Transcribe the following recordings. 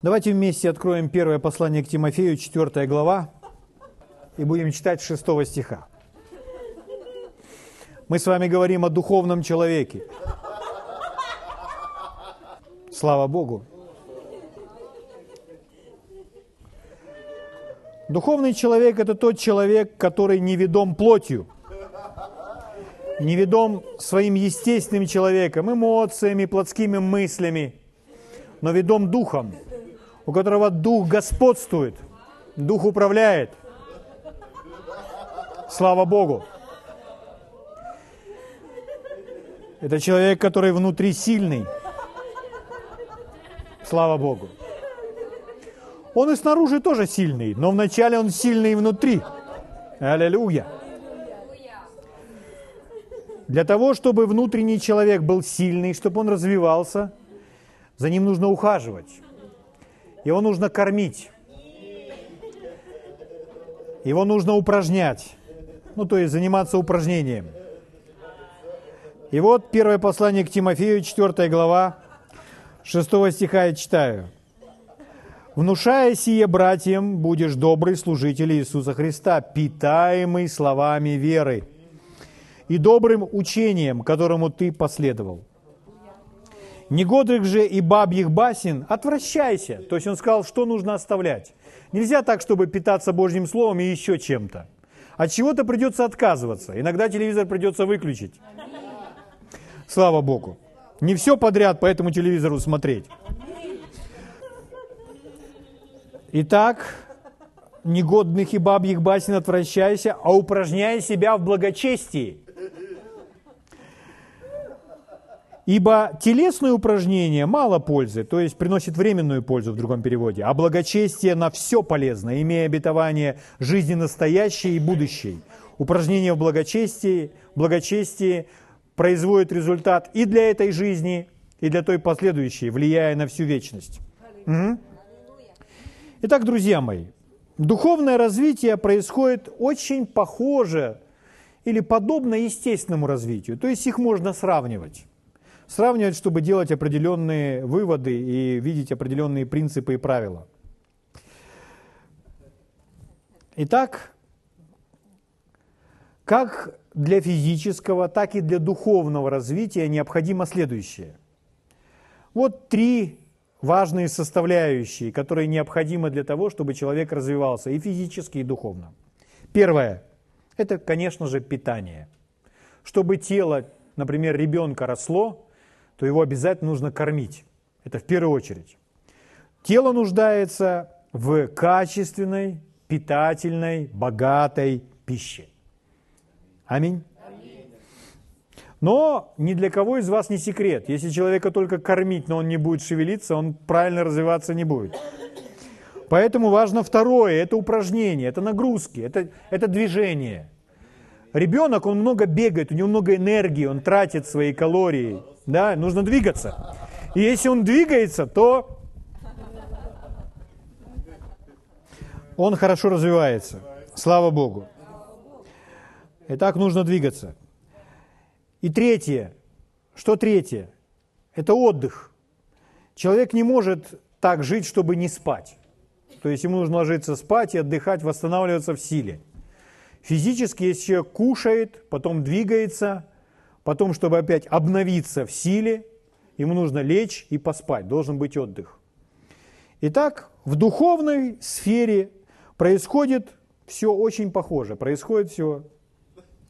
Давайте вместе откроем первое послание к Тимофею, 4 глава, и будем читать 6 стиха. Мы с вами говорим о духовном человеке. Слава Богу. Духовный человек – это тот человек, который не ведом плотью, не ведом своим естественным человеком, эмоциями, плотскими мыслями, но ведом духом – у которого Дух господствует, Дух управляет. Слава Богу. Это человек, который внутри сильный. Слава Богу. Он и снаружи тоже сильный, но вначале он сильный внутри. Аллилуйя. Для того, чтобы внутренний человек был сильный, чтобы он развивался, за ним нужно ухаживать. Его нужно кормить. Его нужно упражнять. Ну, то есть заниматься упражнением. И вот первое послание к Тимофею, 4 глава, 6 стиха я читаю. «Внушая сие братьям, будешь добрый служитель Иисуса Христа, питаемый словами веры и добрым учением, которому ты последовал, Негодрых же и бабьих басен отвращайся. То есть он сказал, что нужно оставлять. Нельзя так, чтобы питаться Божьим Словом и еще чем-то. От чего-то придется отказываться. Иногда телевизор придется выключить. Слава Богу. Не все подряд по этому телевизору смотреть. Итак, негодных и бабьих басен отвращайся, а упражняй себя в благочестии. Ибо телесные упражнения мало пользы, то есть приносит временную пользу в другом переводе, а благочестие на все полезно, имея обетование жизни настоящей и будущей. Упражнения в благочестии, благочестии производят результат и для этой жизни, и для той последующей, влияя на всю вечность. Угу. Итак, друзья мои, духовное развитие происходит очень похоже или подобно естественному развитию, то есть их можно сравнивать сравнивать, чтобы делать определенные выводы и видеть определенные принципы и правила. Итак, как для физического, так и для духовного развития необходимо следующее. Вот три важные составляющие, которые необходимы для того, чтобы человек развивался и физически, и духовно. Первое – это, конечно же, питание. Чтобы тело, например, ребенка росло, то его обязательно нужно кормить. Это в первую очередь. Тело нуждается в качественной, питательной, богатой пище. Аминь. Но ни для кого из вас не секрет. Если человека только кормить, но он не будет шевелиться, он правильно развиваться не будет. Поэтому важно второе, это упражнение, это нагрузки, это, это движение. Ребенок, он много бегает, у него много энергии, он тратит свои калории. Да, нужно двигаться. И если он двигается, то он хорошо развивается. Слава Богу. Итак, нужно двигаться. И третье. Что третье? Это отдых. Человек не может так жить, чтобы не спать. То есть ему нужно ложиться спать и отдыхать, восстанавливаться в силе. Физически, если человек кушает, потом двигается, потом, чтобы опять обновиться в силе, ему нужно лечь и поспать, должен быть отдых. Итак, в духовной сфере происходит все очень похоже, происходит все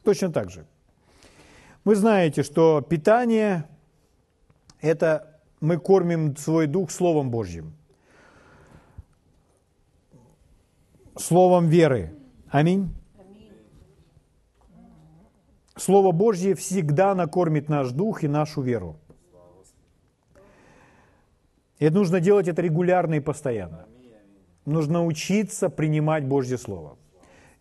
точно так же. Вы знаете, что питание – это мы кормим свой дух Словом Божьим, Словом веры. Аминь. Слово Божье всегда накормит наш дух и нашу веру. И нужно делать это регулярно и постоянно. Нужно учиться принимать Божье Слово.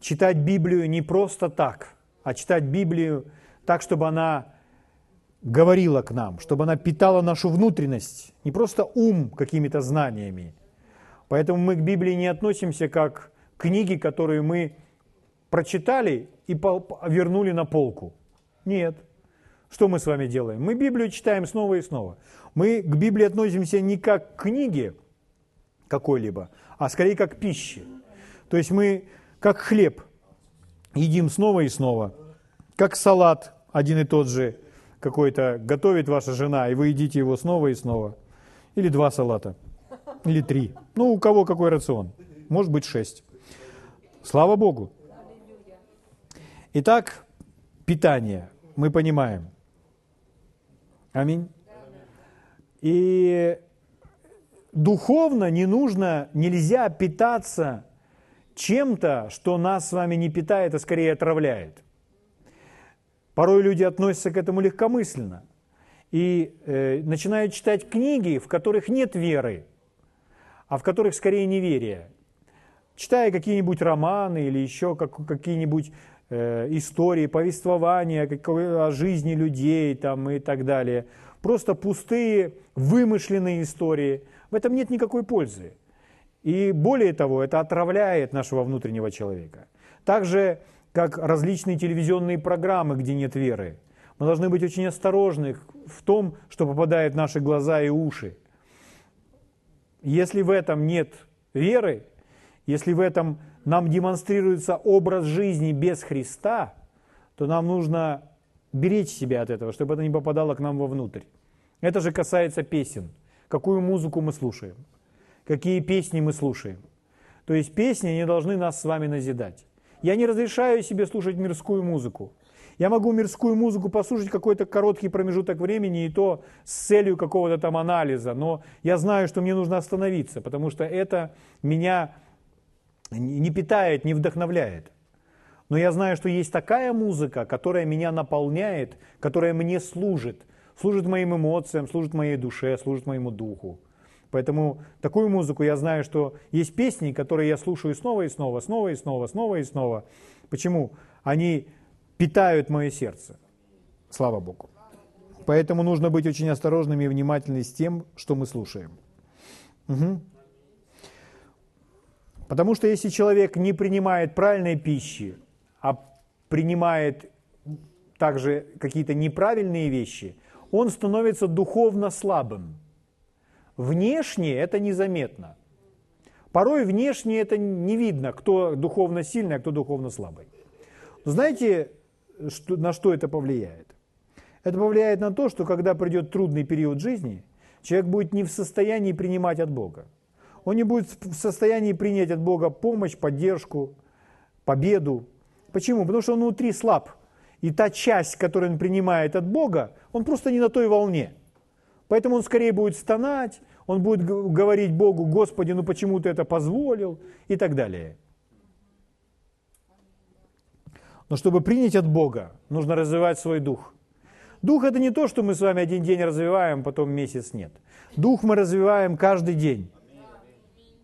Читать Библию не просто так, а читать Библию так, чтобы она говорила к нам, чтобы она питала нашу внутренность, не просто ум какими-то знаниями. Поэтому мы к Библии не относимся как к книге, которую мы прочитали и вернули на полку. Нет. Что мы с вами делаем? Мы Библию читаем снова и снова. Мы к Библии относимся не как к книге, какой-либо, а скорее как пищи. То есть мы как хлеб едим снова и снова, как салат один и тот же какой-то готовит ваша жена, и вы едите его снова и снова. Или два салата, или три. Ну, у кого какой рацион. Может быть, шесть. Слава Богу. Итак, питание мы понимаем. Аминь. И духовно не нужно, нельзя питаться чем-то, что нас с вами не питает, а скорее отравляет. Порой люди относятся к этому легкомысленно и э, начинают читать книги, в которых нет веры, а в которых скорее неверие. Читая какие-нибудь романы или еще как, какие-нибудь истории, повествования о жизни людей там, и так далее. Просто пустые, вымышленные истории. В этом нет никакой пользы. И более того, это отравляет нашего внутреннего человека. Так же, как различные телевизионные программы, где нет веры. Мы должны быть очень осторожны в том, что попадает в наши глаза и уши. Если в этом нет веры, если в этом нам демонстрируется образ жизни без Христа, то нам нужно беречь себя от этого, чтобы это не попадало к нам вовнутрь. Это же касается песен. Какую музыку мы слушаем, какие песни мы слушаем. То есть песни не должны нас с вами назидать. Я не разрешаю себе слушать мирскую музыку. Я могу мирскую музыку послушать какой-то короткий промежуток времени, и то с целью какого-то там анализа, но я знаю, что мне нужно остановиться, потому что это меня не питает, не вдохновляет. Но я знаю, что есть такая музыка, которая меня наполняет, которая мне служит. Служит моим эмоциям, служит моей душе, служит моему духу. Поэтому такую музыку я знаю, что есть песни, которые я слушаю снова и снова, снова и снова, снова и снова. Почему? Они питают мое сердце. Слава Богу. Поэтому нужно быть очень осторожными и внимательными с тем, что мы слушаем. Угу. Потому что если человек не принимает правильной пищи, а принимает также какие-то неправильные вещи, он становится духовно слабым. Внешне это незаметно. Порой внешне это не видно, кто духовно сильный, а кто духовно слабый. знаете, что, на что это повлияет? Это повлияет на то, что когда придет трудный период жизни, человек будет не в состоянии принимать от Бога он не будет в состоянии принять от Бога помощь, поддержку, победу. Почему? Потому что он внутри слаб. И та часть, которую он принимает от Бога, он просто не на той волне. Поэтому он скорее будет стонать, он будет говорить Богу, Господи, ну почему ты это позволил и так далее. Но чтобы принять от Бога, нужно развивать свой дух. Дух это не то, что мы с вами один день развиваем, потом месяц нет. Дух мы развиваем каждый день.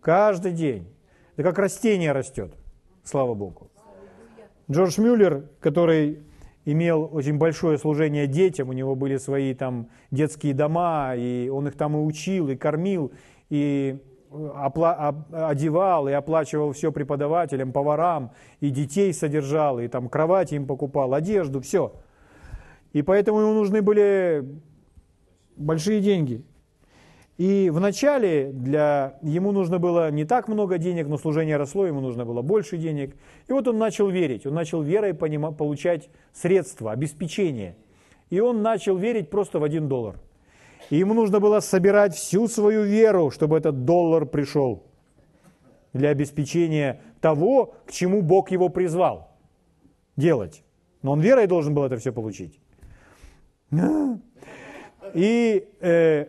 Каждый день. Это как растение растет, слава Богу. Джордж Мюллер, который имел очень большое служение детям, у него были свои там детские дома, и он их там и учил, и кормил, и опла- одевал, и оплачивал все преподавателям, поварам, и детей содержал, и там кровати им покупал, одежду, все. И поэтому ему нужны были большие деньги. И вначале для, ему нужно было не так много денег, но служение росло, ему нужно было больше денег. И вот он начал верить, он начал верой понима, получать средства, обеспечение. И он начал верить просто в один доллар. И ему нужно было собирать всю свою веру, чтобы этот доллар пришел для обеспечения того, к чему Бог его призвал делать. Но он верой должен был это все получить. И э,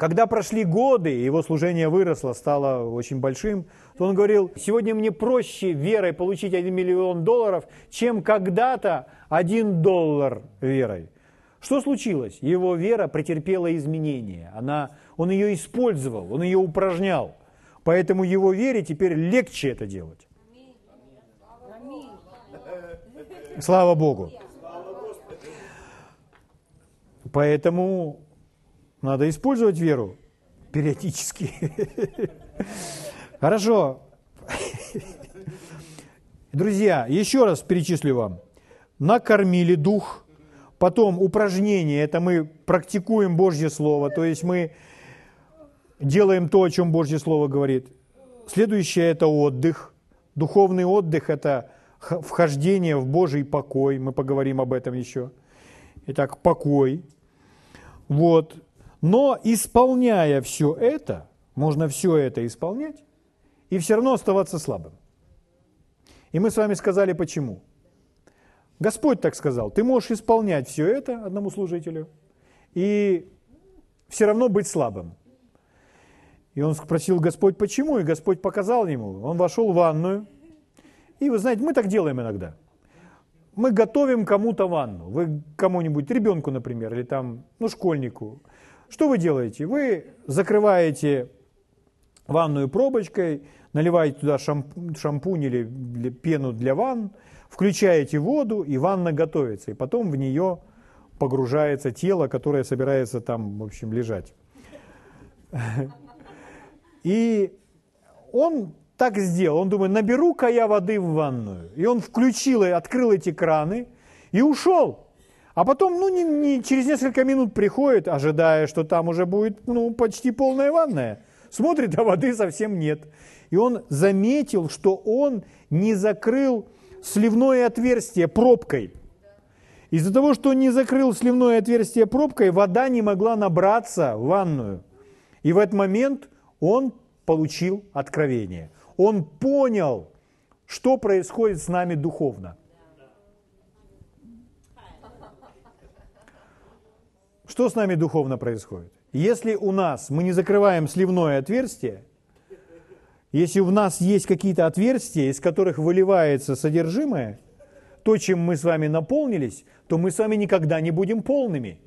когда прошли годы, его служение выросло, стало очень большим, то он говорил, сегодня мне проще верой получить 1 миллион долларов, чем когда-то 1 доллар верой. Что случилось? Его вера претерпела изменения. Она, он ее использовал, он ее упражнял. Поэтому его вере теперь легче это делать. Слава Богу. Поэтому надо использовать веру периодически. Хорошо. Друзья, еще раз перечислю вам. Накормили дух, потом упражнение, это мы практикуем Божье Слово, то есть мы делаем то, о чем Божье Слово говорит. Следующее – это отдых. Духовный отдых – это вхождение в Божий покой. Мы поговорим об этом еще. Итак, покой. Вот. Но исполняя все это, можно все это исполнять, и все равно оставаться слабым. И мы с вами сказали, почему. Господь так сказал, ты можешь исполнять все это одному служителю и все равно быть слабым. И он спросил Господь, почему? И Господь показал ему. Он вошел в ванную. И вы знаете, мы так делаем иногда. Мы готовим кому-то ванну. Вы кому-нибудь, ребенку, например, или там, ну, школьнику. Что вы делаете? Вы закрываете ванную пробочкой, наливаете туда шампунь или пену для ванн, включаете воду, и ванна готовится. И потом в нее погружается тело, которое собирается там, в общем, лежать. И он так сделал. Он думает, наберу-ка я воды в ванную. И он включил и открыл эти краны и ушел. А потом, ну, не, не, через несколько минут приходит, ожидая, что там уже будет, ну, почти полная ванная. Смотрит, а воды совсем нет. И он заметил, что он не закрыл сливное отверстие пробкой. Из-за того, что он не закрыл сливное отверстие пробкой, вода не могла набраться в ванную. И в этот момент он получил откровение. Он понял, что происходит с нами духовно. Что с нами духовно происходит? Если у нас мы не закрываем сливное отверстие, если у нас есть какие-то отверстия, из которых выливается содержимое, то, чем мы с вами наполнились, то мы с вами никогда не будем полными.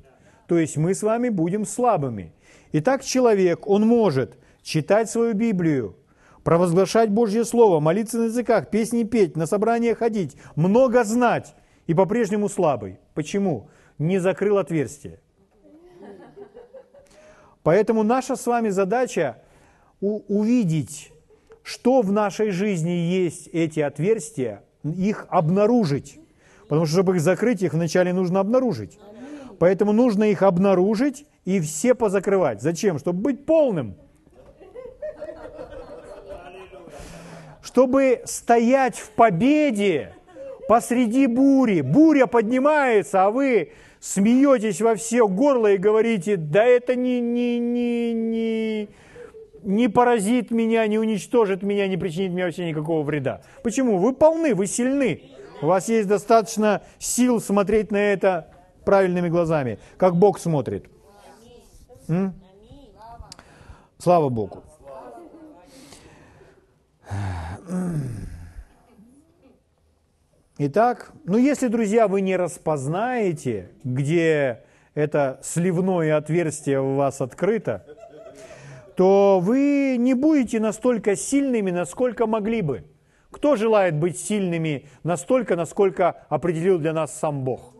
То есть мы с вами будем слабыми. Итак, человек, он может читать свою Библию, провозглашать Божье Слово, молиться на языках, песни петь, на собрания ходить, много знать и по-прежнему слабый. Почему? Не закрыл отверстие. Поэтому наша с вами задача увидеть, что в нашей жизни есть эти отверстия, их обнаружить. Потому что, чтобы их закрыть, их вначале нужно обнаружить. Поэтому нужно их обнаружить и все позакрывать. Зачем? Чтобы быть полным. Чтобы стоять в победе посреди бури. Буря поднимается, а вы смеетесь во все горло и говорите, да это не, не, не, не, не поразит меня, не уничтожит меня, не причинит мне вообще никакого вреда. Почему? Вы полны, вы сильны. У вас есть достаточно сил смотреть на это правильными глазами, как Бог смотрит. М? Слава Богу. Итак, ну если, друзья, вы не распознаете, где это сливное отверстие у вас открыто, то вы не будете настолько сильными, насколько могли бы. Кто желает быть сильными настолько, насколько определил для нас сам Бог?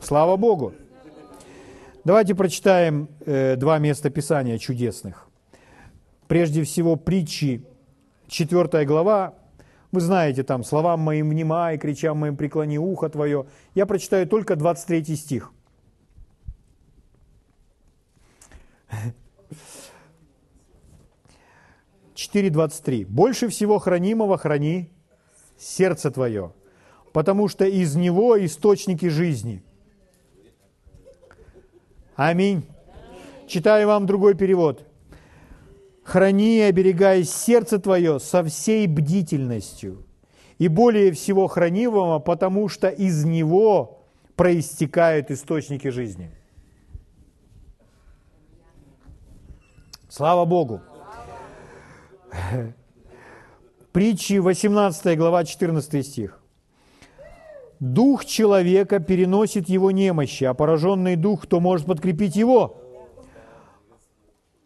Слава Богу! Давайте прочитаем э, два места Писания чудесных. Прежде всего, притчи, 4 глава, вы знаете, там, словам моим внимай, кричам моим преклони ухо твое. Я прочитаю только 23 стих. Четыре двадцать три. Больше всего хранимого храни сердце твое, потому что из него источники жизни. Аминь. Читаю вам другой перевод. Храни и оберегай сердце твое со всей бдительностью, и более всего хранимого, потому что из него проистекают источники жизни. Слава Богу! Притчи 18 глава 14 стих. Дух человека переносит его немощи, а пораженный дух, кто может подкрепить его?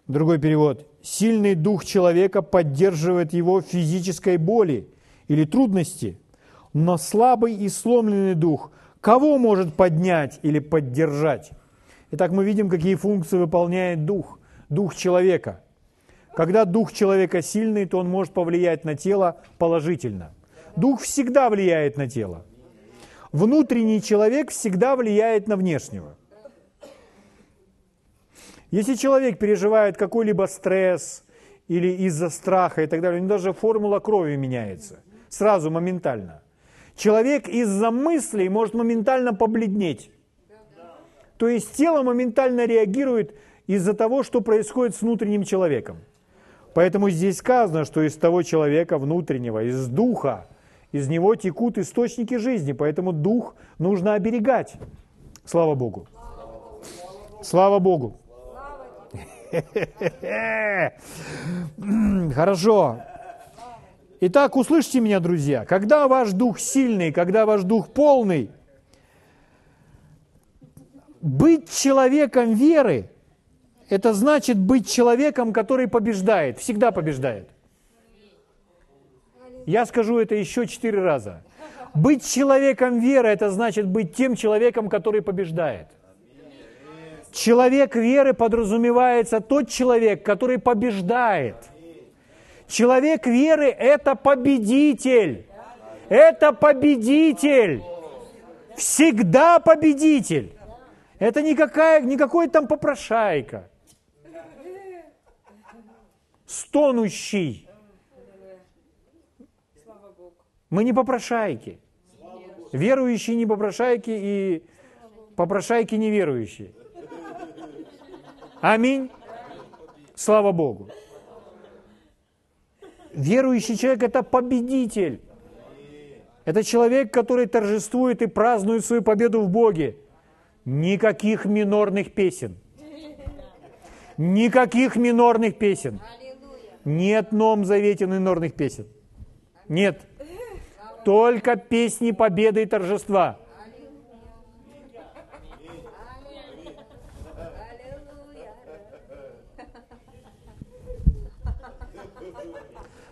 Другой перевод. Сильный дух человека поддерживает его физической боли или трудности, но слабый и сломленный дух кого может поднять или поддержать? Итак, мы видим, какие функции выполняет дух, дух человека. Когда дух человека сильный, то он может повлиять на тело положительно. Дух всегда влияет на тело. Внутренний человек всегда влияет на внешнего. Если человек переживает какой-либо стресс или из-за страха и так далее, у него даже формула крови меняется. Сразу, моментально. Человек из-за мыслей может моментально побледнеть. То есть тело моментально реагирует из-за того, что происходит с внутренним человеком. Поэтому здесь сказано, что из того человека внутреннего, из духа, из него текут источники жизни, поэтому дух нужно оберегать. Слава Богу. Слава Богу. Хорошо. Итак, услышьте меня, друзья. Когда ваш дух сильный, когда ваш дух полный, быть человеком веры, это значит быть человеком, который побеждает, всегда побеждает. Я скажу это еще четыре раза. Быть человеком веры – это значит быть тем человеком, который побеждает. Человек веры подразумевается тот человек, который побеждает. Человек веры – это победитель. Это победитель. Всегда победитель. Это никакая, никакой там попрошайка. Стонущий. Мы не попрошайки. Верующие не попрошайки и попрошайки неверующие. Аминь. Слава Богу. Верующий человек – это победитель. Это человек, который торжествует и празднует свою победу в Боге. Никаких минорных песен. Никаких минорных песен. Нет Новом Завете минорных песен. Нет. Только песни победы и торжества.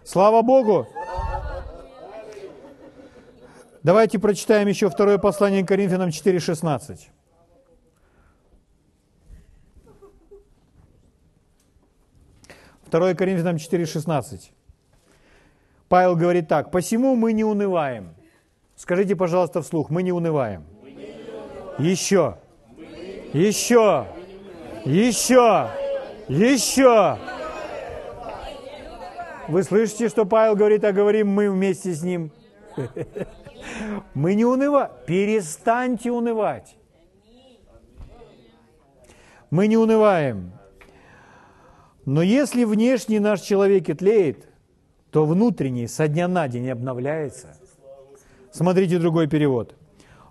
Слава Богу! Давайте прочитаем еще второе послание к Коринфянам 4.16. Второе Коринфянам 4.16. Павел говорит так, «Посему мы не унываем». Скажите, пожалуйста, вслух, мы не унываем. Еще, еще, еще, еще. Вы слышите, что Павел говорит, а говорим мы вместе с ним? Мы не унываем. Перестаньте унывать. Мы не унываем. Но если внешний наш человек и тлеет, то внутренний со дня на день обновляется. Смотрите другой перевод.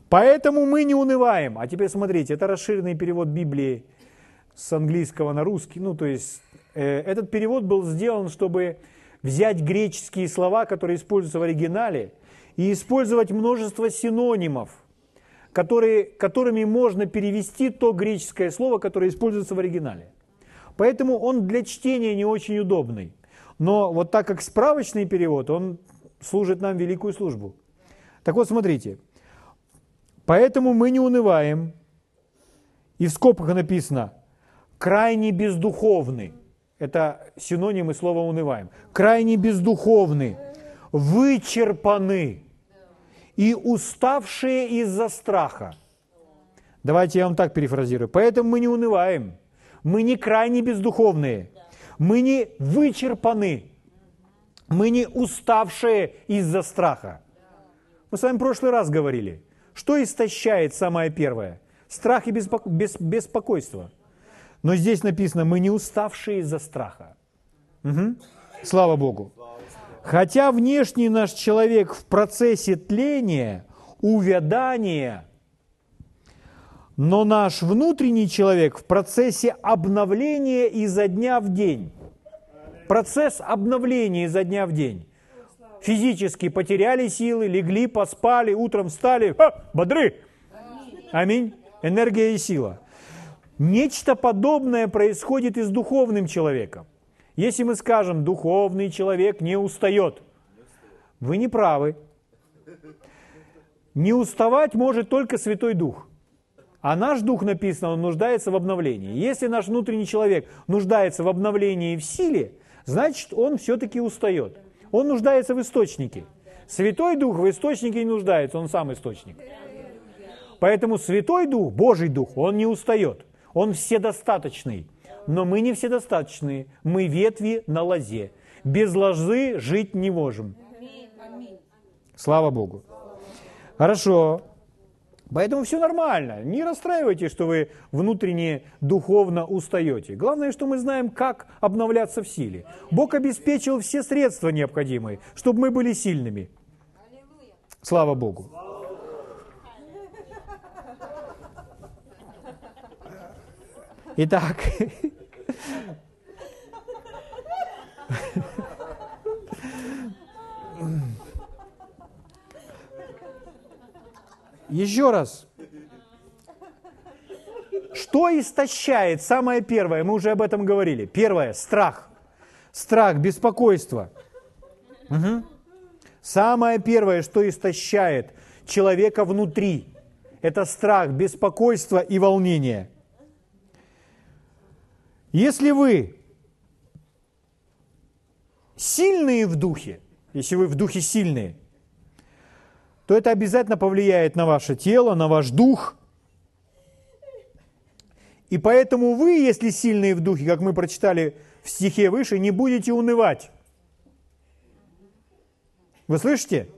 Поэтому мы не унываем. А теперь смотрите, это расширенный перевод Библии с английского на русский. Ну, то есть э, этот перевод был сделан, чтобы взять греческие слова, которые используются в оригинале, и использовать множество синонимов, которые, которыми можно перевести то греческое слово, которое используется в оригинале. Поэтому он для чтения не очень удобный. Но вот так как справочный перевод, он служит нам великую службу. Так вот, смотрите. Поэтому мы не унываем. И в скобках написано «крайне бездуховны». Это синонимы слова «унываем». Крайне бездуховны, вычерпаны и уставшие из-за страха. Давайте я вам так перефразирую. Поэтому мы не унываем. Мы не крайне бездуховные – мы не вычерпаны, мы не уставшие из-за страха. Мы с вами в прошлый раз говорили, что истощает самое первое? Страх и беспоко... бес... беспокойство. Но здесь написано, мы не уставшие из-за страха. Угу. Слава Богу. Хотя внешний наш человек в процессе тления, увядания – но наш внутренний человек в процессе обновления изо дня в день. Процесс обновления изо дня в день. Физически потеряли силы, легли, поспали, утром встали, ха, бодры. Аминь. Энергия и сила. Нечто подобное происходит и с духовным человеком. Если мы скажем, духовный человек не устает, вы не правы. Не уставать может только Святой Дух – а наш дух, написано, он нуждается в обновлении. Если наш внутренний человек нуждается в обновлении и в силе, значит, он все-таки устает. Он нуждается в источнике. Святой Дух в источнике не нуждается, он сам источник. Поэтому Святой Дух, Божий Дух, он не устает. Он вседостаточный. но мы не все достаточные. Мы ветви на лозе. Без лозы жить не можем. Слава Богу. Хорошо. Поэтому все нормально. Не расстраивайтесь, что вы внутренне духовно устаете. Главное, что мы знаем, как обновляться в силе. Бог обеспечил все средства необходимые, чтобы мы были сильными. Слава Богу. Итак, Еще раз. Что истощает? Самое первое, мы уже об этом говорили. Первое – страх. Страх, беспокойство. Угу. Самое первое, что истощает человека внутри, это страх, беспокойство и волнение. Если вы сильные в духе, если вы в духе сильные, то это обязательно повлияет на ваше тело, на ваш дух. И поэтому вы, если сильные в духе, как мы прочитали в стихе выше, не будете унывать. Вы слышите?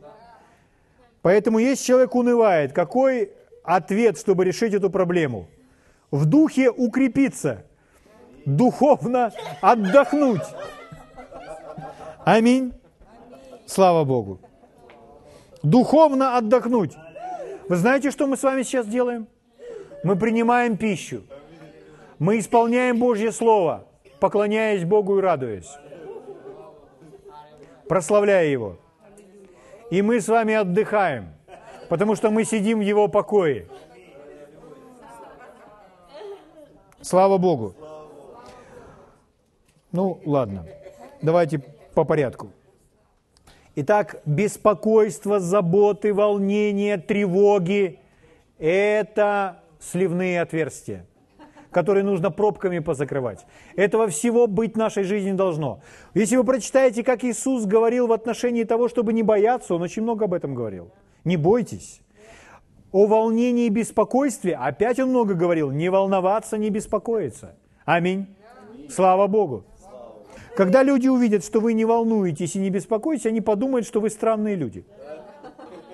Поэтому если человек унывает, какой ответ, чтобы решить эту проблему? В духе укрепиться, духовно отдохнуть. Аминь. Слава Богу духовно отдохнуть. Вы знаете, что мы с вами сейчас делаем? Мы принимаем пищу. Мы исполняем Божье Слово, поклоняясь Богу и радуясь, прославляя Его. И мы с вами отдыхаем, потому что мы сидим в Его покое. Слава Богу. Ну, ладно. Давайте по порядку. Итак, беспокойство, заботы, волнение, тревоги – это сливные отверстия, которые нужно пробками позакрывать. Этого всего быть в нашей жизни должно. Если вы прочитаете, как Иисус говорил в отношении того, чтобы не бояться, Он очень много об этом говорил. Не бойтесь. О волнении и беспокойстве опять Он много говорил. Не волноваться, не беспокоиться. Аминь. Слава Богу. Когда люди увидят, что вы не волнуетесь и не беспокоитесь, они подумают, что вы странные люди.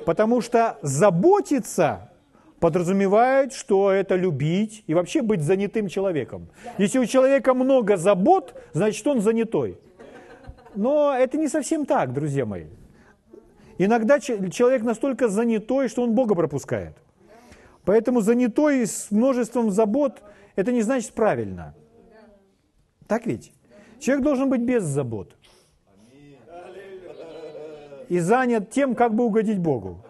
Потому что заботиться подразумевает, что это любить и вообще быть занятым человеком. Если у человека много забот, значит он занятой. Но это не совсем так, друзья мои. Иногда человек настолько занятой, что он Бога пропускает. Поэтому занятой с множеством забот, это не значит правильно. Так ведь? Человек должен быть без забот. И занят тем, как бы угодить Богу.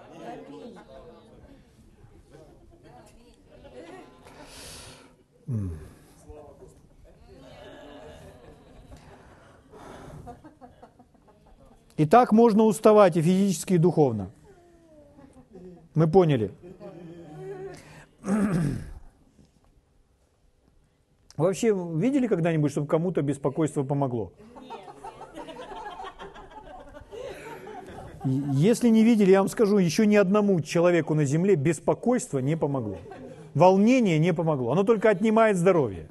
И так можно уставать и физически, и духовно. Мы поняли. Вообще видели когда-нибудь, чтобы кому-то беспокойство помогло? Если не видели, я вам скажу, еще ни одному человеку на земле беспокойство не помогло. Волнение не помогло. Оно только отнимает здоровье.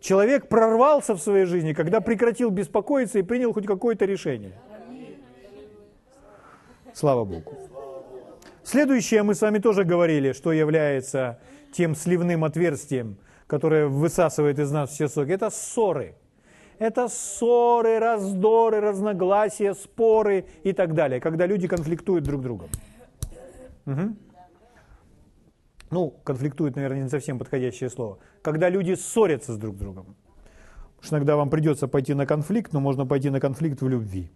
Человек прорвался в своей жизни, когда прекратил беспокоиться и принял хоть какое-то решение. Слава Богу. Следующее мы с вами тоже говорили, что является тем сливным отверстием – которое высасывает из нас все соки, это ссоры. Это ссоры, раздоры, разногласия, споры и так далее, когда люди конфликтуют друг с другом. Угу. Ну, конфликтуют, наверное, не совсем подходящее слово. Когда люди ссорятся с друг с другом. Потому что иногда вам придется пойти на конфликт, но можно пойти на конфликт в любви.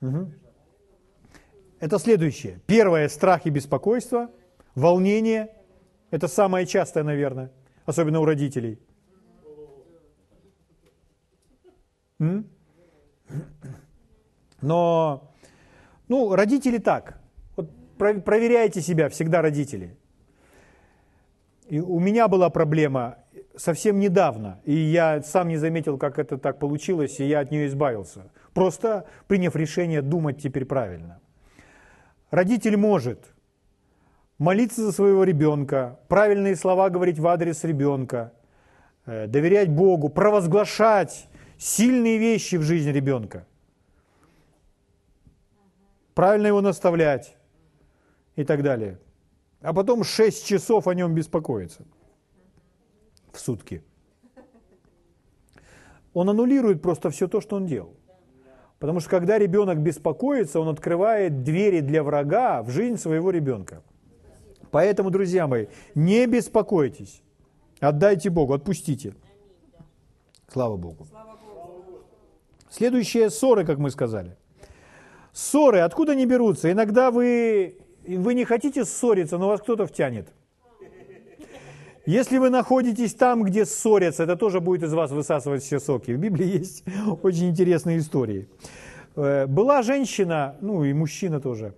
Угу. Это следующее. Первое – страх и беспокойство, волнение – это самое частое, наверное, особенно у родителей. М? Но, ну, родители так. Вот проверяйте себя, всегда родители. И у меня была проблема совсем недавно, и я сам не заметил, как это так получилось, и я от нее избавился. Просто приняв решение думать теперь правильно. Родитель может молиться за своего ребенка, правильные слова говорить в адрес ребенка, э, доверять Богу, провозглашать сильные вещи в жизни ребенка, правильно его наставлять и так далее. А потом 6 часов о нем беспокоиться в сутки. Он аннулирует просто все то, что он делал. Потому что когда ребенок беспокоится, он открывает двери для врага в жизнь своего ребенка. Поэтому, друзья мои, не беспокойтесь. Отдайте Богу, отпустите. Слава Богу. Следующие ссоры, как мы сказали. Ссоры, откуда они берутся? Иногда вы, вы не хотите ссориться, но вас кто-то втянет. Если вы находитесь там, где ссорятся, это тоже будет из вас высасывать все соки. В Библии есть очень интересные истории. Э, была женщина, ну и мужчина тоже.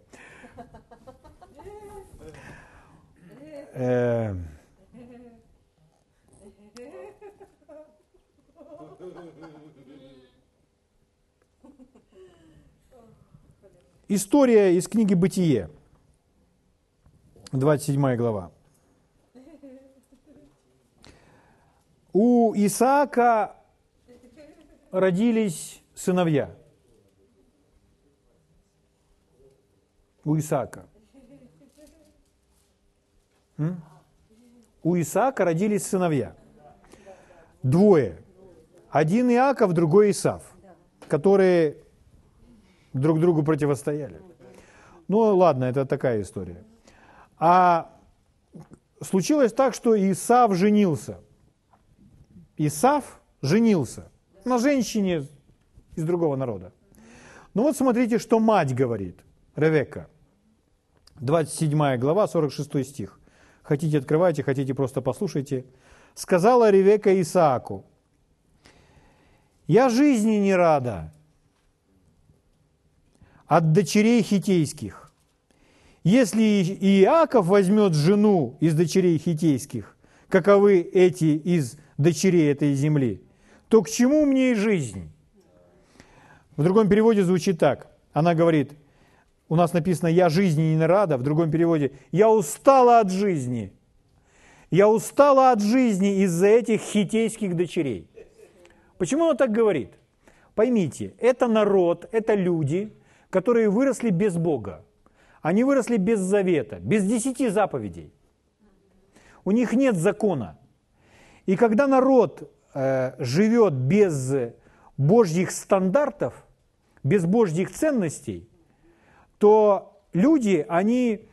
Э, история из книги «Бытие», 27 глава. У Исаака родились сыновья. У Исаака. У Исаака родились сыновья. Двое. Один Иаков, другой Исав, которые друг другу противостояли. Ну ладно, это такая история. А случилось так, что Исав женился – Исав женился на женщине из другого народа. Ну вот смотрите, что мать говорит, Ревекка. 27 глава, 46 стих. Хотите открывайте, хотите просто послушайте. Сказала Ревека Исааку, «Я жизни не рада от дочерей хитейских. Если Иаков возьмет жену из дочерей хитейских, каковы эти из дочерей этой земли, то к чему мне и жизнь? В другом переводе звучит так. Она говорит, у нас написано «я жизни не рада», в другом переводе «я устала от жизни». Я устала от жизни из-за этих хитейских дочерей. Почему она так говорит? Поймите, это народ, это люди, которые выросли без Бога. Они выросли без завета, без десяти заповедей. У них нет закона. И когда народ э, живет без божьих стандартов, без божьих ценностей, то люди, они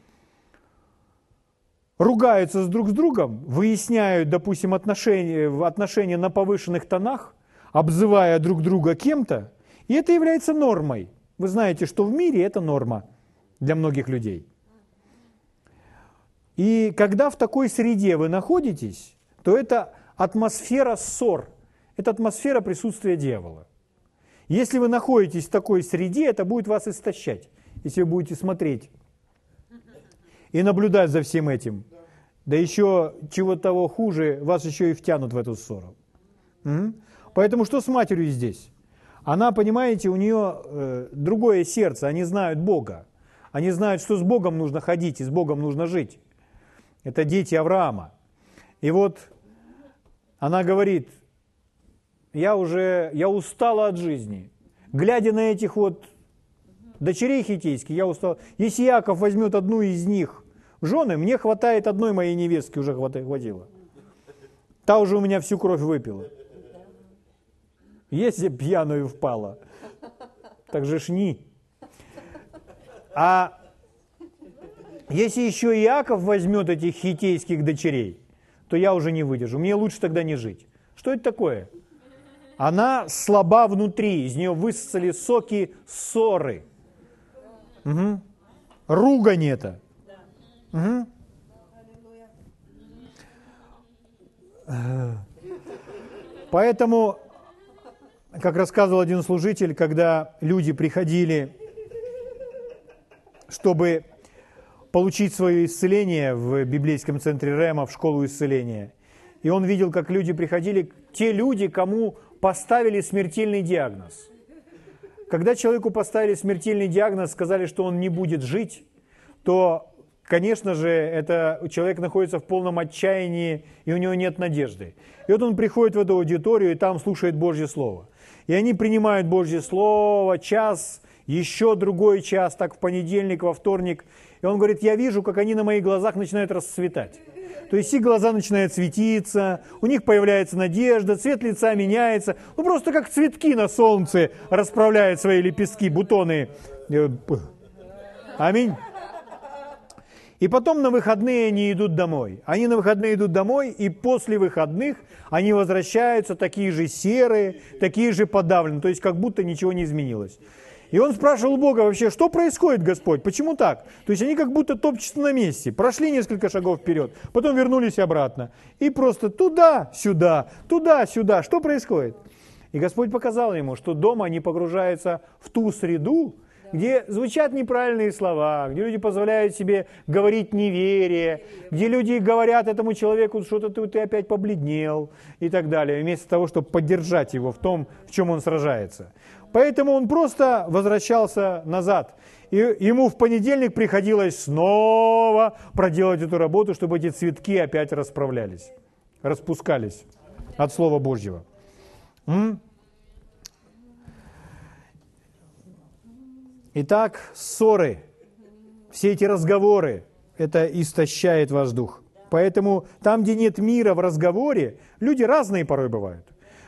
ругаются с друг с другом, выясняют, допустим, отношения, отношения на повышенных тонах, обзывая друг друга кем-то, и это является нормой. Вы знаете, что в мире это норма для многих людей. И когда в такой среде вы находитесь, то это атмосфера ссор, это атмосфера присутствия дьявола. Если вы находитесь в такой среде, это будет вас истощать, если вы будете смотреть и наблюдать за всем этим. Да еще чего того хуже, вас еще и втянут в эту ссору. Угу. Поэтому что с матерью здесь? Она, понимаете, у нее э, другое сердце, они знают Бога. Они знают, что с Богом нужно ходить и с Богом нужно жить. Это дети Авраама. И вот она говорит, я уже, я устала от жизни. Глядя на этих вот дочерей хитейских, я устал. Если Яков возьмет одну из них жены, мне хватает одной моей невестки, уже хватило. Та уже у меня всю кровь выпила. Если пьяную впала, так же шни. А если еще Иаков возьмет этих хитейских дочерей, то я уже не выдержу. Мне лучше тогда не жить. Что это такое? Она слаба внутри, из нее высосали соки ссоры. Угу. Ругань это. Угу. Поэтому, как рассказывал один служитель, когда люди приходили, чтобы получить свое исцеление в библейском центре Рема, в школу исцеления. И он видел, как люди приходили, те люди, кому поставили смертельный диагноз. Когда человеку поставили смертельный диагноз, сказали, что он не будет жить, то конечно же, это человек находится в полном отчаянии, и у него нет надежды. И вот он приходит в эту аудиторию, и там слушает Божье Слово. И они принимают Божье Слово, час, еще другой час, так в понедельник, во вторник. И он говорит, я вижу, как они на моих глазах начинают расцветать. То есть их глаза начинают светиться, у них появляется надежда, цвет лица меняется. Ну просто как цветки на солнце расправляют свои лепестки, бутоны. Э, аминь. И потом на выходные они идут домой. Они на выходные идут домой, и после выходных они возвращаются такие же серые, такие же подавленные, то есть как будто ничего не изменилось. И он спрашивал Бога вообще, что происходит, Господь, почему так? То есть они как будто топчутся на месте, прошли несколько шагов вперед, потом вернулись обратно. И просто туда-сюда, туда-сюда, что происходит? И Господь показал ему, что дома они погружаются в ту среду, где звучат неправильные слова, где люди позволяют себе говорить неверие, где люди говорят этому человеку, что-то ты, ты опять побледнел и так далее, вместо того, чтобы поддержать его в том, в чем он сражается. Поэтому он просто возвращался назад. И ему в понедельник приходилось снова проделать эту работу, чтобы эти цветки опять расправлялись, распускались от Слова Божьего. Итак, ссоры, все эти разговоры, это истощает ваш дух. Поэтому там, где нет мира в разговоре, люди разные порой бывают.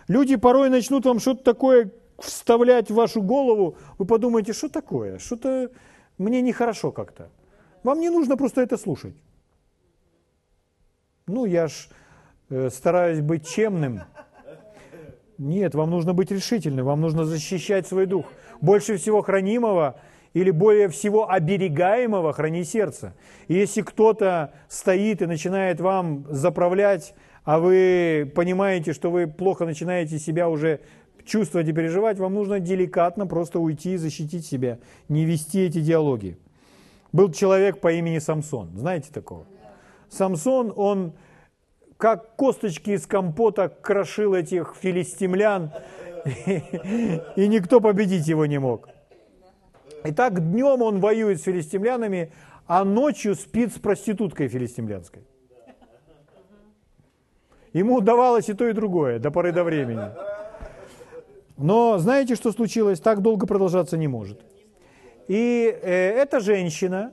Люди порой начнут вам что-то такое вставлять в вашу голову, вы подумаете, что такое, что-то мне нехорошо как-то. Вам не нужно просто это слушать. Ну, я ж э, стараюсь быть чемным. Нет, вам нужно быть решительным, вам нужно защищать свой дух больше всего хранимого или более всего оберегаемого храни сердце. И если кто-то стоит и начинает вам заправлять, а вы понимаете, что вы плохо начинаете себя уже чувствовать и переживать, вам нужно деликатно просто уйти и защитить себя, не вести эти диалоги. Был человек по имени Самсон, знаете такого? Самсон, он как косточки из компота крошил этих филистимлян, и никто победить его не мог. Итак, днем он воюет с филистимлянами, а ночью спит с проституткой филистимлянской. Ему удавалось и то, и другое до поры до времени. Но знаете, что случилось? Так долго продолжаться не может. И э, эта женщина,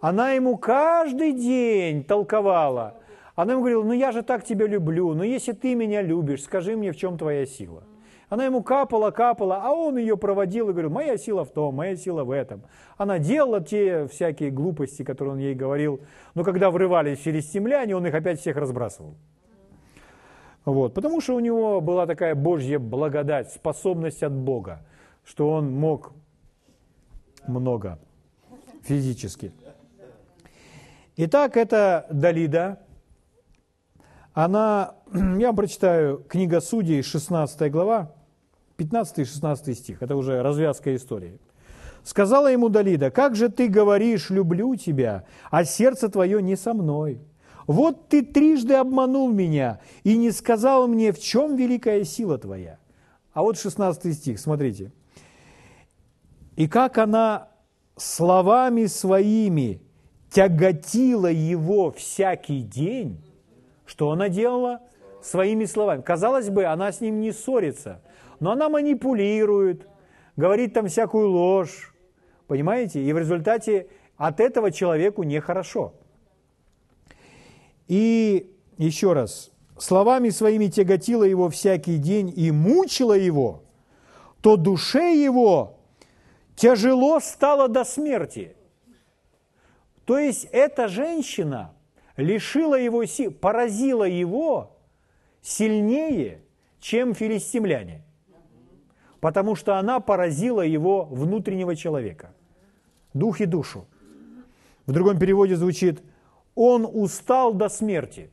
она ему каждый день толковала. Она ему говорила, ну я же так тебя люблю, но если ты меня любишь, скажи мне, в чем твоя сила. Она ему капала, капала, а он ее проводил и говорил, моя сила в том, моя сила в этом. Она делала те всякие глупости, которые он ей говорил, но когда врывались филистимляне, он их опять всех разбрасывал. Вот, потому что у него была такая Божья благодать, способность от Бога, что он мог много физически. Итак, это Далида. Она, я вам прочитаю, книга Судей, 16 глава, 15 и 16 стих, это уже развязка истории. Сказала ему Далида, как же ты говоришь, люблю тебя, а сердце твое не со мной. Вот ты трижды обманул меня и не сказал мне, в чем великая сила твоя. А вот 16 стих, смотрите. И как она словами своими тяготила его всякий день, что она делала? Своими словами. Казалось бы, она с ним не ссорится – но она манипулирует, говорит там всякую ложь, понимаете? И в результате от этого человеку нехорошо. И еще раз, словами своими тяготила его всякий день и мучила его, то душе его тяжело стало до смерти. То есть эта женщина лишила его сил, поразила его сильнее, чем филистимляне потому что она поразила его внутреннего человека, дух и душу. В другом переводе звучит «Он устал до смерти».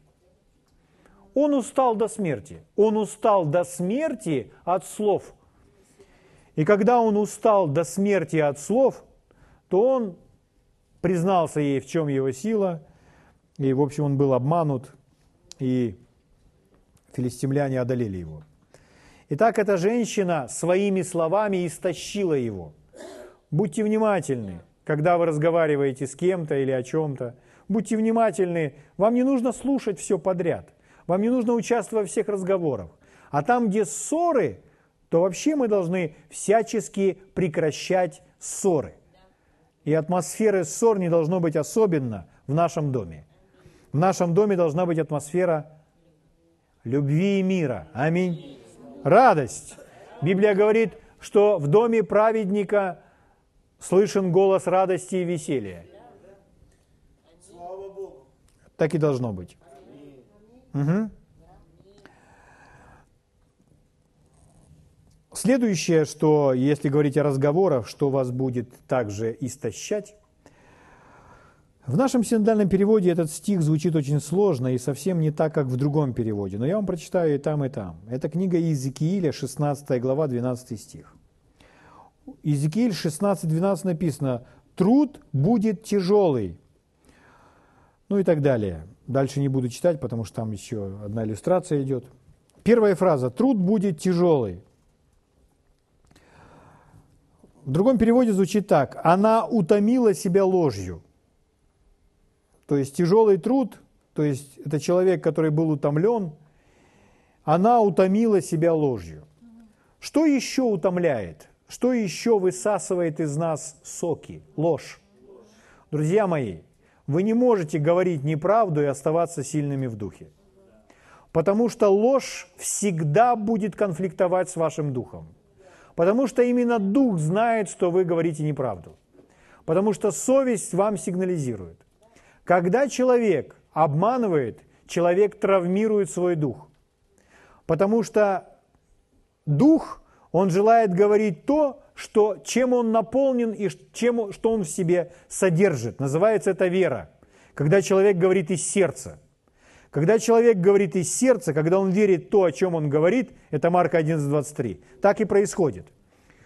Он устал до смерти. Он устал до смерти от слов. И когда он устал до смерти от слов, то он признался ей, в чем его сила, и, в общем, он был обманут, и филистимляне одолели его. Итак, эта женщина своими словами истощила его. Будьте внимательны, когда вы разговариваете с кем-то или о чем-то. Будьте внимательны. Вам не нужно слушать все подряд. Вам не нужно участвовать во всех разговорах. А там, где ссоры, то вообще мы должны всячески прекращать ссоры. И атмосферы ссор не должно быть особенно в нашем доме. В нашем доме должна быть атмосфера любви и мира. Аминь. Радость. Библия говорит, что в доме праведника слышен голос радости и веселья. Так и должно быть. Угу. Следующее, что, если говорить о разговорах, что вас будет также истощать, в нашем синодальном переводе этот стих звучит очень сложно и совсем не так, как в другом переводе, но я вам прочитаю и там, и там. Это книга Иезекииля, 16 глава, 12 стих. Иезекииль 16-12 написано «Труд будет тяжелый». Ну и так далее. Дальше не буду читать, потому что там еще одна иллюстрация идет. Первая фраза «Труд будет тяжелый». В другом переводе звучит так «Она утомила себя ложью». То есть тяжелый труд, то есть это человек, который был утомлен, она утомила себя ложью. Что еще утомляет? Что еще высасывает из нас соки? Ложь. Друзья мои, вы не можете говорить неправду и оставаться сильными в духе. Потому что ложь всегда будет конфликтовать с вашим духом. Потому что именно дух знает, что вы говорите неправду. Потому что совесть вам сигнализирует. Когда человек обманывает, человек травмирует свой дух. Потому что дух, он желает говорить то, что, чем он наполнен и чем, что он в себе содержит. Называется это вера. Когда человек говорит из сердца. Когда человек говорит из сердца, когда он верит то, о чем он говорит, это Марка 11.23, так и происходит.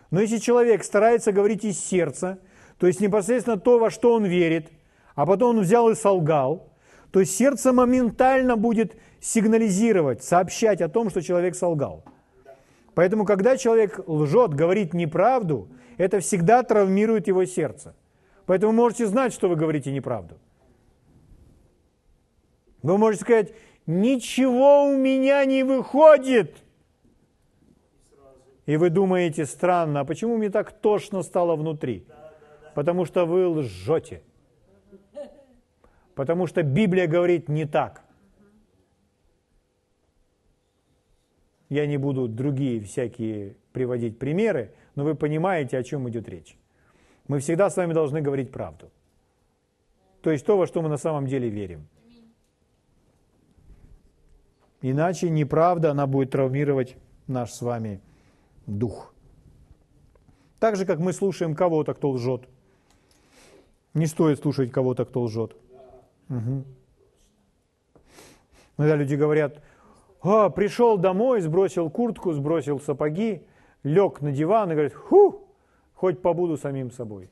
Но если человек старается говорить из сердца, то есть непосредственно то, во что он верит – а потом он взял и солгал, то сердце моментально будет сигнализировать, сообщать о том, что человек солгал. Поэтому, когда человек лжет, говорит неправду, это всегда травмирует его сердце. Поэтому можете знать, что вы говорите неправду. Вы можете сказать, ничего у меня не выходит. И вы думаете, странно, а почему мне так тошно стало внутри? Потому что вы лжете. Потому что Библия говорит не так. Я не буду другие всякие приводить примеры, но вы понимаете, о чем идет речь. Мы всегда с вами должны говорить правду. То есть то, во что мы на самом деле верим. Иначе неправда, она будет травмировать наш с вами дух. Так же, как мы слушаем кого-то, кто лжет. Не стоит слушать кого-то, кто лжет. Угу. Иногда люди говорят, а, пришел домой, сбросил куртку, сбросил сапоги, лег на диван и говорит, ху, хоть побуду самим собой.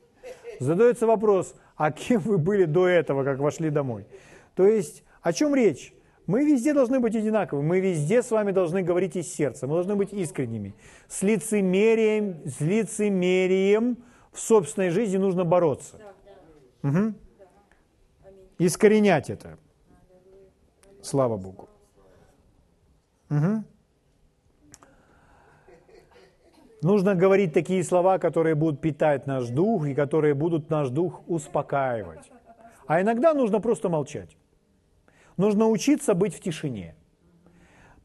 Задается вопрос, а кем вы были до этого, как вошли домой? То есть, о чем речь? Мы везде должны быть одинаковы, мы везде с вами должны говорить из сердца, мы должны быть искренними. С лицемерием, с лицемерием в собственной жизни нужно бороться. Угу искоренять это. Слава Богу. Угу. Нужно говорить такие слова, которые будут питать наш дух и которые будут наш дух успокаивать. А иногда нужно просто молчать. Нужно учиться быть в тишине.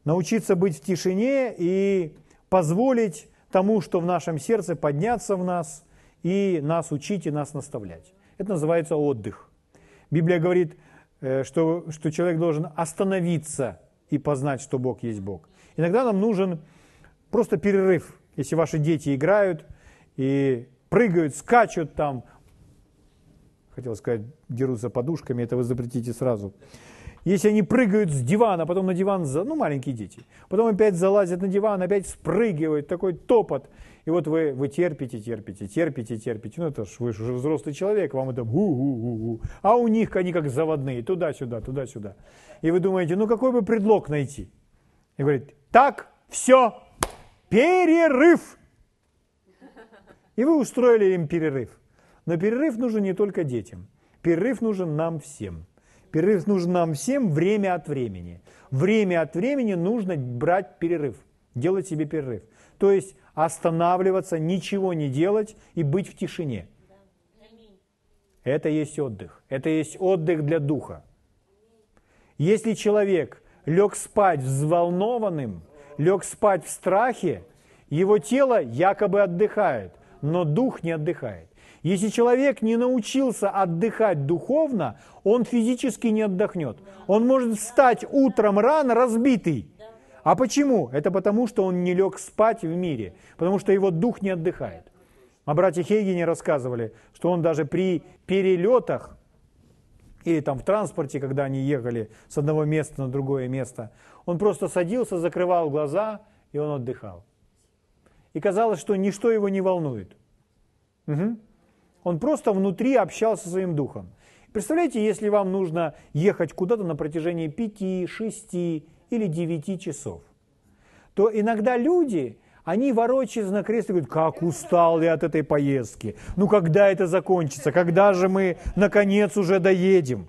Научиться быть в тишине и позволить тому, что в нашем сердце, подняться в нас и нас учить и нас наставлять. Это называется отдых. Библия говорит, э, что, что человек должен остановиться и познать, что Бог есть Бог. Иногда нам нужен просто перерыв. Если ваши дети играют и прыгают, скачут там, хотел сказать, дерутся подушками, это вы запретите сразу. Если они прыгают с дивана, потом на диван, ну, маленькие дети, потом опять залазят на диван, опять спрыгивают, такой топот. И вот вы, вы терпите, терпите, терпите, терпите. Ну, это ж вы же взрослый человек, вам это у-у-у-у. А у них они как заводные, туда-сюда, туда-сюда. И вы думаете, ну какой бы предлог найти? И говорит, так, все, перерыв. И вы устроили им перерыв. Но перерыв нужен не только детям. Перерыв нужен нам всем. Перерыв нужен нам всем время от времени. Время от времени нужно брать перерыв, делать себе перерыв. То есть останавливаться, ничего не делать и быть в тишине. Это есть отдых. Это есть отдых для духа. Если человек лег спать взволнованным, лег спать в страхе, его тело якобы отдыхает, но дух не отдыхает. Если человек не научился отдыхать духовно, он физически не отдохнет. Он может встать утром рано разбитый. А почему? Это потому, что он не лег спать в мире, потому что его дух не отдыхает. А братья Хейгене рассказывали, что он даже при перелетах или там в транспорте, когда они ехали с одного места на другое место, он просто садился, закрывал глаза, и он отдыхал. И казалось, что ничто его не волнует. Угу. Он просто внутри общался со своим духом. Представляете, если вам нужно ехать куда-то на протяжении 5, 6 или 9 часов, то иногда люди, они ворочаются на кресле и говорят, как устал я от этой поездки. Ну, когда это закончится? Когда же мы, наконец, уже доедем?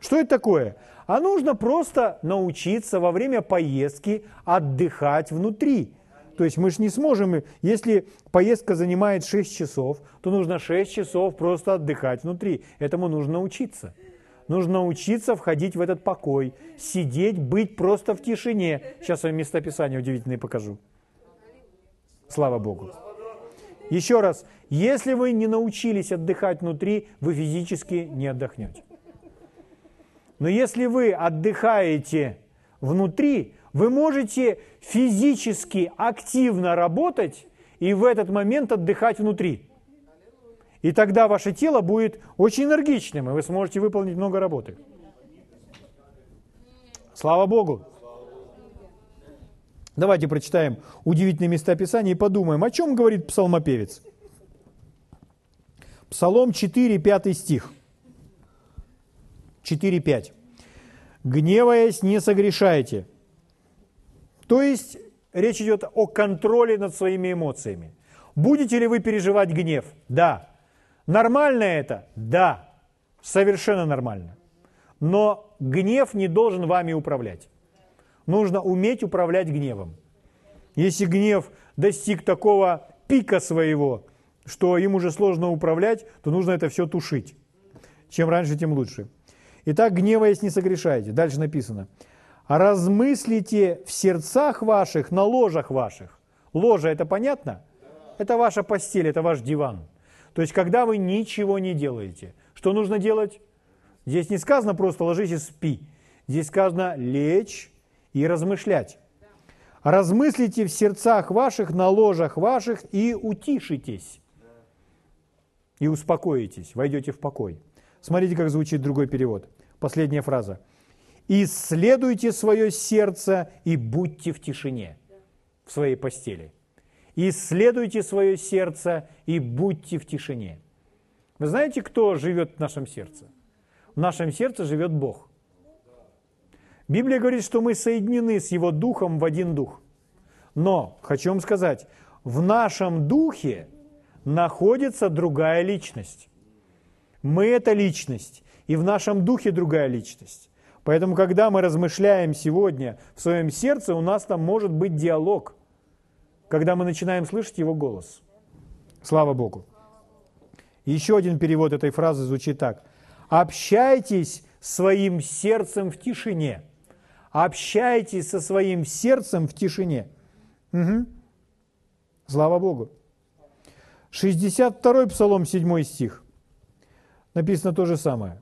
Что это такое? А нужно просто научиться во время поездки отдыхать внутри. То есть мы же не сможем, если поездка занимает 6 часов, то нужно 6 часов просто отдыхать внутри. Этому нужно учиться. Нужно учиться входить в этот покой, сидеть, быть просто в тишине. Сейчас я местописание удивительное покажу. Слава Богу. Еще раз, если вы не научились отдыхать внутри, вы физически не отдохнете. Но если вы отдыхаете внутри, вы можете физически активно работать и в этот момент отдыхать внутри. И тогда ваше тело будет очень энергичным, и вы сможете выполнить много работы. Слава Богу! Давайте прочитаем удивительные места Писания и подумаем, о чем говорит псалмопевец. Псалом 4, 5 стих. 4, 5. «Гневаясь, не согрешайте». То есть речь идет о контроле над своими эмоциями. Будете ли вы переживать гнев? Да. Нормально это? Да. Совершенно нормально. Но гнев не должен вами управлять. Нужно уметь управлять гневом. Если гнев достиг такого пика своего, что им уже сложно управлять, то нужно это все тушить. Чем раньше, тем лучше. Итак, гневаясь, не согрешайте. Дальше написано. Размыслите в сердцах ваших, на ложах ваших. Ложа, это понятно? Это ваша постель, это ваш диван. То есть, когда вы ничего не делаете, что нужно делать? Здесь не сказано просто ложись и спи. Здесь сказано лечь и размышлять. Размыслите в сердцах ваших, на ложах ваших и утишитесь. И успокоитесь, войдете в покой. Смотрите, как звучит другой перевод. Последняя фраза. «Исследуйте свое сердце и будьте в тишине в своей постели». «Исследуйте свое сердце и будьте в тишине». Вы знаете, кто живет в нашем сердце? В нашем сердце живет Бог – Библия говорит, что мы соединены с Его Духом в один Дух. Но, хочу вам сказать, в нашем Духе находится другая личность. Мы – это личность, и в нашем Духе другая личность. Поэтому, когда мы размышляем сегодня в своем сердце, у нас там может быть диалог, когда мы начинаем слышать Его голос. Слава Богу. Еще один перевод этой фразы звучит так. «Общайтесь своим сердцем в тишине» общайтесь со своим сердцем в тишине. Угу. Слава Богу. 62-й Псалом, 7 стих. Написано то же самое.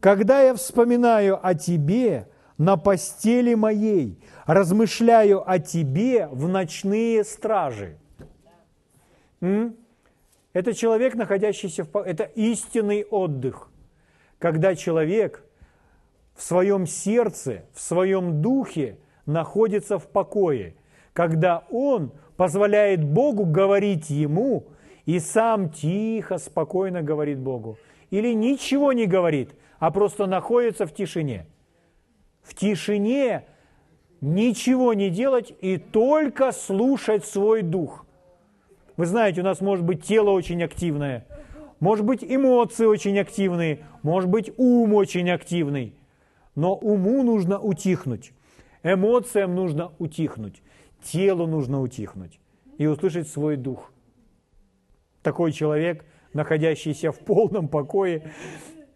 «Когда я вспоминаю о Тебе на постели моей, размышляю о Тебе в ночные стражи». Это человек, находящийся в... Это истинный отдых. Когда человек в своем сердце, в своем духе находится в покое, когда он позволяет Богу говорить ему и сам тихо, спокойно говорит Богу. Или ничего не говорит, а просто находится в тишине. В тишине ничего не делать и только слушать свой дух. Вы знаете, у нас может быть тело очень активное, Может быть, эмоции очень активные, может быть, ум очень активный. Но уму нужно утихнуть, эмоциям нужно утихнуть, телу нужно утихнуть и услышать свой дух. Такой человек, находящийся в полном покое,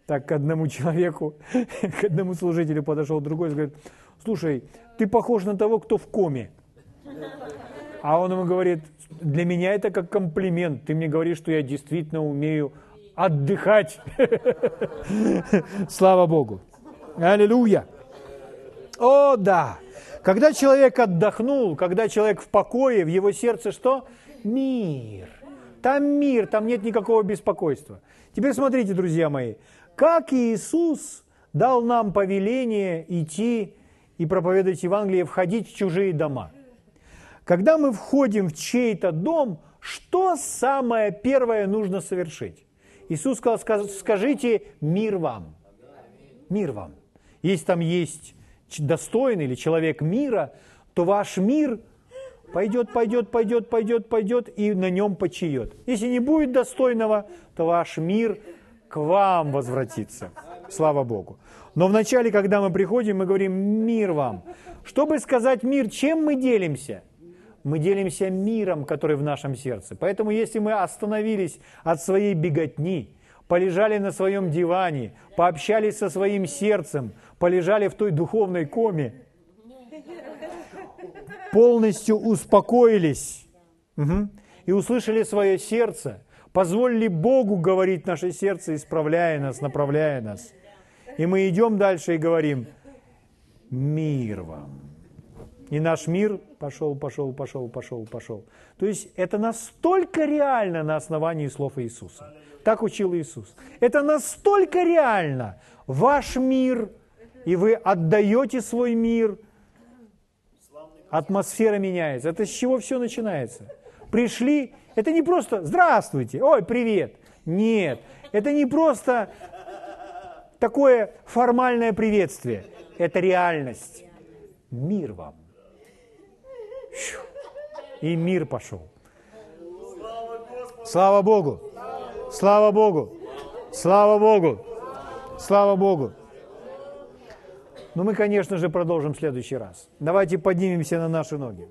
так к одному человеку, к одному служителю подошел другой и говорит, слушай, ты похож на того, кто в коме. А он ему говорит, для меня это как комплимент. Ты мне говоришь, что я действительно умею отдыхать. Слава Богу. Аллилуйя. О, да. Когда человек отдохнул, когда человек в покое, в его сердце что? Мир. Там мир, там нет никакого беспокойства. Теперь смотрите, друзья мои, как Иисус дал нам повеление идти и проповедовать Евангелие, входить в чужие дома. Когда мы входим в чей-то дом, что самое первое нужно совершить? Иисус сказал, скажите мир вам. Мир вам. Если там есть достойный или человек мира, то ваш мир пойдет, пойдет, пойдет, пойдет, пойдет и на нем почиет. Если не будет достойного, то ваш мир к вам возвратится. Слава Богу. Но вначале, когда мы приходим, мы говорим «мир вам». Чтобы сказать «мир», чем мы делимся? Мы делимся миром, который в нашем сердце. Поэтому если мы остановились от своей беготни, полежали на своем диване, пообщались со своим сердцем, полежали в той духовной коме, полностью успокоились угу, и услышали свое сердце, позволили Богу говорить наше сердце, исправляя нас, направляя нас. И мы идем дальше и говорим, мир вам. И наш мир пошел, пошел, пошел, пошел, пошел. То есть это настолько реально на основании слов Иисуса. Так учил Иисус. Это настолько реально. Ваш мир, и вы отдаете свой мир, атмосфера меняется. Это с чего все начинается? Пришли, это не просто «здравствуйте», «ой, привет». Нет, это не просто такое формальное приветствие. Это реальность. Мир вам. И мир пошел. Слава Богу! Слава Богу! Слава Богу! Слава Богу! Но мы, конечно же, продолжим в следующий раз. Давайте поднимемся на наши ноги.